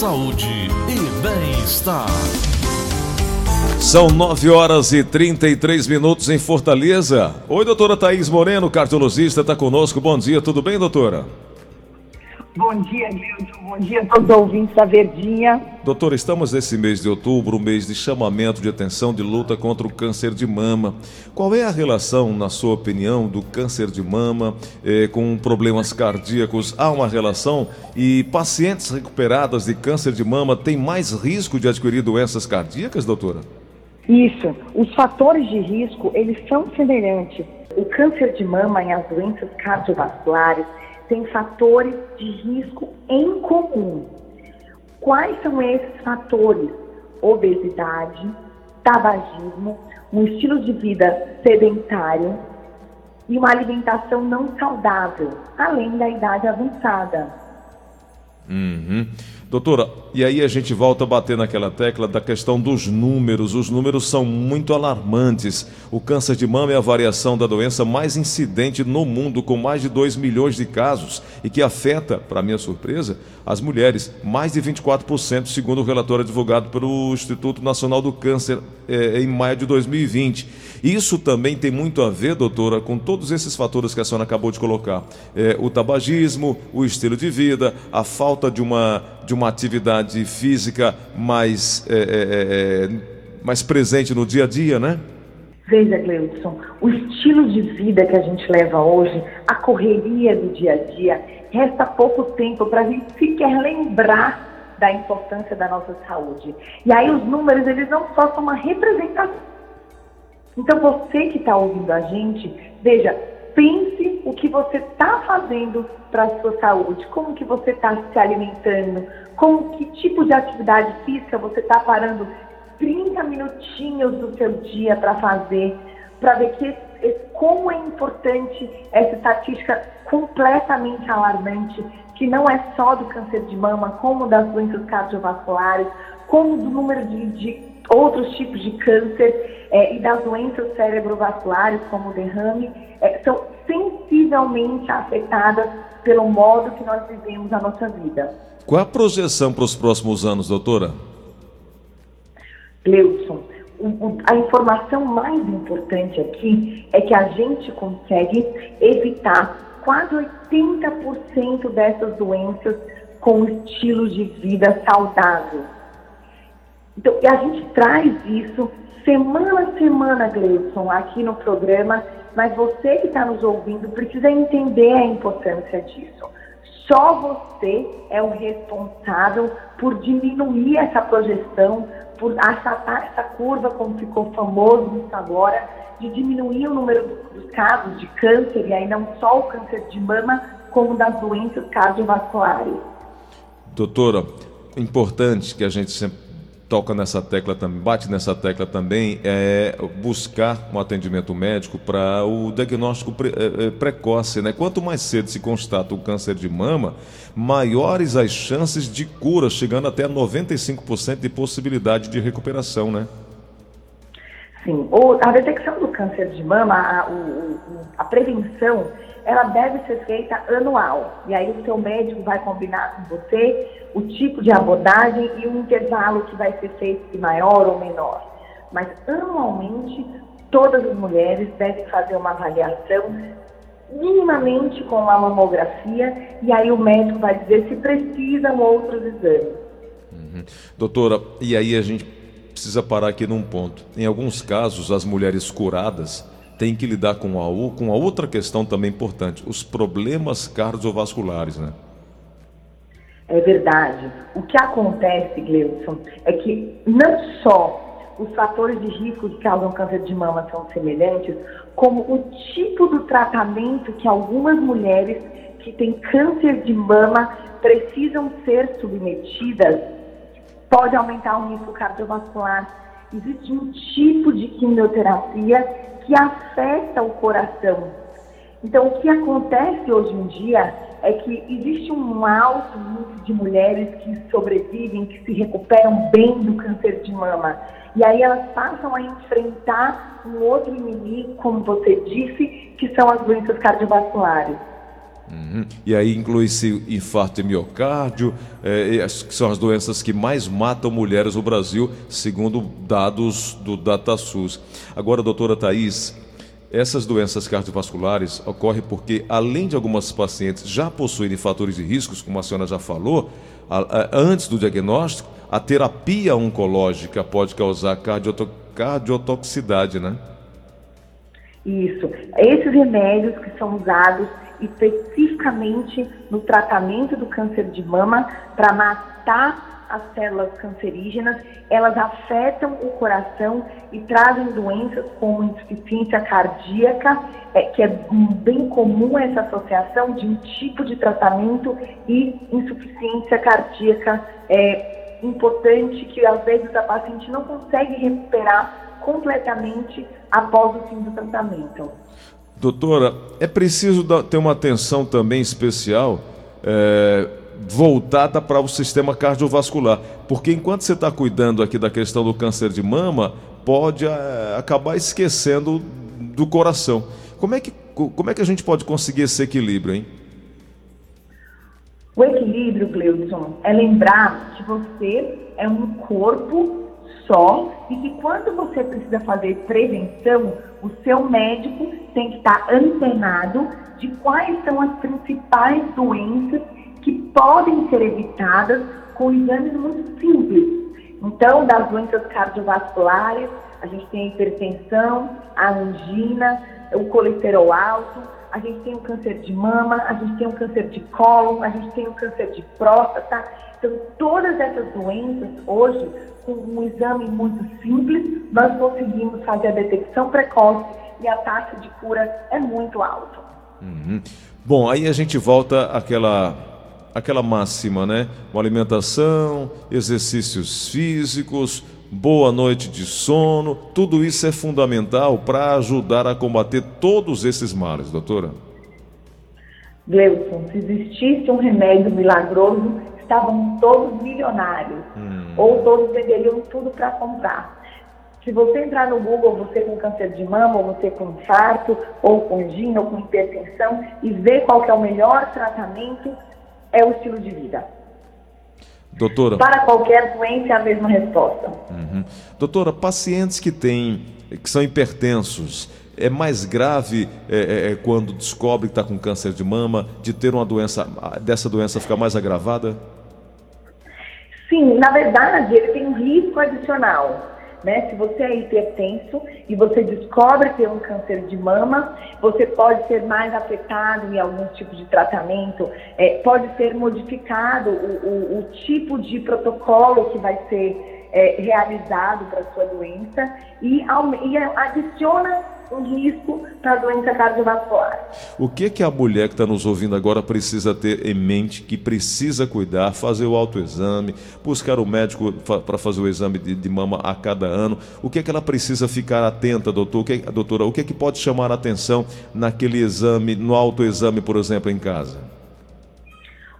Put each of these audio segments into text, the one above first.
saúde e bem-estar. São 9 horas e 33 minutos em Fortaleza. Oi, doutora Thaís Moreno, cardiologista, está conosco. Bom dia, tudo bem, doutora? Bom dia, Milton. Bom dia a todos os ouvintes da Verdinha. Doutor, estamos nesse mês de outubro, um mês de chamamento de atenção de luta contra o câncer de mama. Qual é a relação, na sua opinião, do câncer de mama eh, com problemas cardíacos? Há uma relação? E pacientes recuperadas de câncer de mama têm mais risco de adquirir doenças cardíacas, doutora? Isso. Os fatores de risco, eles são semelhantes. O câncer de mama e as doenças cardiovasculares têm fatores de risco em comum. Quais são esses fatores? Obesidade, tabagismo, um estilo de vida sedentário e uma alimentação não saudável, além da idade avançada. Uhum. Doutora, e aí a gente volta a bater naquela tecla da questão dos números. Os números são muito alarmantes. O câncer de mama é a variação da doença mais incidente no mundo, com mais de 2 milhões de casos, e que afeta, para minha surpresa, as mulheres, mais de 24%, segundo o relatório divulgado pelo Instituto Nacional do Câncer eh, em maio de 2020. Isso também tem muito a ver, doutora, com todos esses fatores que a senhora acabou de colocar: eh, o tabagismo, o estilo de vida, a falta de uma, de uma atividade física mais, eh, mais presente no dia a dia, né? Veja, Gleudson, o estilo de vida que a gente leva hoje, a correria do dia a dia, resta pouco tempo para a gente sequer lembrar da importância da nossa saúde. E aí os números, eles não só são uma representação. Então você que está ouvindo a gente, veja, pense o que você está fazendo para a sua saúde, como que você está se alimentando, como que tipo de atividade física você está parando 30 minutinhos do seu dia para fazer, para ver que como é importante essa estatística completamente alarmante, que não é só do câncer de mama, como das doenças cardiovasculares, como do número de, de outros tipos de câncer é, e das doenças cerebrovasculares, como o derrame, é, são sensivelmente afetadas pelo modo que nós vivemos a nossa vida. Qual a projeção para os próximos anos, doutora? Gleudson, a informação mais importante aqui é que a gente consegue evitar quase 80% dessas doenças com estilo de vida saudável. Então, e a gente traz isso semana a semana, Gleison, aqui no programa, mas você que está nos ouvindo precisa entender a importância disso. Só você é o responsável por diminuir essa projeção, por achatar essa curva, como ficou famoso isso agora, de diminuir o número dos casos de câncer, e aí não só o câncer de mama, como das doenças cardiovasculares. Doutora, importante que a gente sempre toca nessa tecla também, bate nessa tecla também, é buscar um atendimento médico para o diagnóstico pre, é, é, precoce, né? Quanto mais cedo se constata o câncer de mama, maiores as chances de cura, chegando até 95% de possibilidade de recuperação, né? Sim, o, a detecção do câncer de mama, a, o, a prevenção, ela deve ser feita anual. E aí o seu médico vai combinar com você o tipo de abordagem e o intervalo que vai ser feito maior ou menor. Mas anualmente todas as mulheres devem fazer uma avaliação minimamente com a mamografia e aí o médico vai dizer se precisam outros exames. Uhum. Doutora, e aí a gente precisa parar aqui num ponto. Em alguns casos, as mulheres curadas têm que lidar com a, com a outra questão também importante, os problemas cardiovasculares, né? É verdade. O que acontece, Gleudson, é que não só os fatores de risco que causam câncer de mama são semelhantes, como o tipo do tratamento que algumas mulheres que têm câncer de mama precisam ser submetidas pode aumentar o risco cardiovascular. Existe um tipo de quimioterapia que afeta o coração. Então, o que acontece hoje em dia é que existe um alto número de mulheres que sobrevivem, que se recuperam bem do câncer de mama. E aí elas passam a enfrentar um outro inimigo, como você disse, que são as doenças cardiovasculares. Uhum. E aí inclui-se infarto de miocárdio, é, que são as doenças que mais matam mulheres no Brasil, segundo dados do DataSUS. Agora, doutora Thais, essas doenças cardiovasculares ocorrem porque, além de algumas pacientes já possuírem fatores de riscos, como a senhora já falou, a, a, antes do diagnóstico, a terapia oncológica pode causar cardioto, cardiotoxicidade, né? Isso. Esses remédios que são usados especificamente no tratamento do câncer de mama para matar as células cancerígenas, elas afetam o coração e trazem doenças como insuficiência cardíaca, é, que é bem comum essa associação de um tipo de tratamento e insuficiência cardíaca é importante que às vezes a paciente não consegue recuperar completamente após o fim do tratamento. Doutora, é preciso ter uma atenção também especial é, voltada para o sistema cardiovascular, porque enquanto você está cuidando aqui da questão do câncer de mama, pode é, acabar esquecendo do coração. Como é, que, como é que a gente pode conseguir esse equilíbrio, hein? O equilíbrio, Gleudson, é lembrar que você é um corpo só e que quando você precisa fazer prevenção, o seu médico tem que estar antenado de quais são as principais doenças que podem ser evitadas com exames muito simples. Então, das doenças cardiovasculares, a gente tem a hipertensão, a angina, o colesterol alto, a gente tem o câncer de mama, a gente tem o câncer de cólon, a gente tem o câncer de próstata. Então, todas essas doenças, hoje, com um exame muito simples, nós conseguimos fazer a detecção precoce e a taxa de cura é muito alta. Uhum. Bom, aí a gente volta àquela, àquela máxima, né? Uma alimentação, exercícios físicos, boa noite de sono, tudo isso é fundamental para ajudar a combater todos esses males, doutora. Gleuson, se existisse um remédio milagroso, estavam todos milionários, hum. ou todos venderiam tudo para comprar. Se você entrar no Google, você com câncer de mama, ou você com infarto, ou com gina, ou com hipertensão, e ver qual é o melhor tratamento, é o estilo de vida. Doutora. Para qualquer doença é a mesma resposta. Uhum. Doutora, pacientes que têm, que são hipertensos, é mais grave é, é, é quando descobre que está com câncer de mama, de ter uma doença, dessa doença ficar mais agravada? Sim, na verdade, ele tem um risco adicional. Né? Se você é hipertenso e você descobre ter um câncer de mama, você pode ser mais afetado em alguns tipos de tratamento, é, pode ser modificado o, o, o, tipo de protocolo que vai ser é, realizado para sua doença e, e adiciona um risco para a doença cardiovascular. O que que a mulher que está nos ouvindo agora precisa ter em mente, que precisa cuidar, fazer o autoexame, buscar o médico para fazer o exame de, de, mama a cada ano? O que que ela precisa ficar atenta, doutor? O que, doutora? O que que pode chamar a atenção naquele exame, no autoexame, por exemplo, em casa?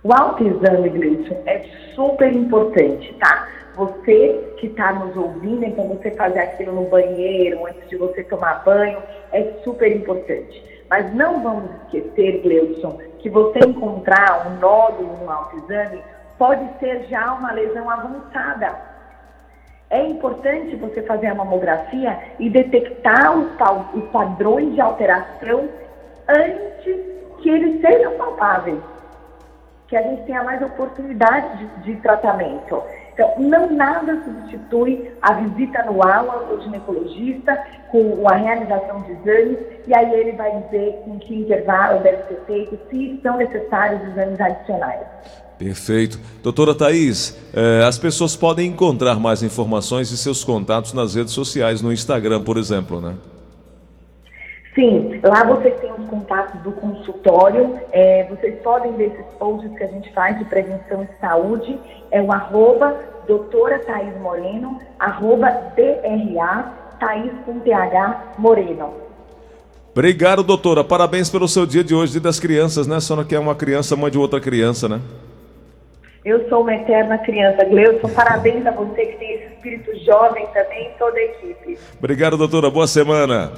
O autoexame, Gleison, é super importante, tá? Você que está nos ouvindo, então você fazer aquilo no banheiro, antes de você tomar banho, é super importante. Mas não vamos esquecer, Gleudson, que você encontrar um nódulo no autoexame pode ser já uma lesão avançada. É importante você fazer a mamografia e detectar os, padrões de alteração antes que eles sejam palpáveis. Que a gente tenha mais oportunidade de, de tratamento. Então, não nada substitui a visita anual ao ginecologista com a realização de exames e aí ele vai dizer em que intervalo deve ser feito, se são necessários exames adicionais. Perfeito. Doutora Thais, eh, as pessoas podem encontrar mais informações e seus contatos nas redes sociais, no Instagram, por exemplo, né? Sim, lá vocês têm os contatos do consultório, é, vocês podem ver esses posts que a gente faz de prevenção e saúde, é o arroba doutora Thaís Moreno, arroba DRA, Thaís com TH Moreno. Obrigado, doutora. Parabéns pelo seu dia de hoje, dia das crianças, né? Só que é uma criança, mãe de outra criança, né? Eu sou uma eterna criança, Gleuson. Parabéns a você que tem esse espírito jovem também, toda a equipe. Obrigado, doutora. Boa semana.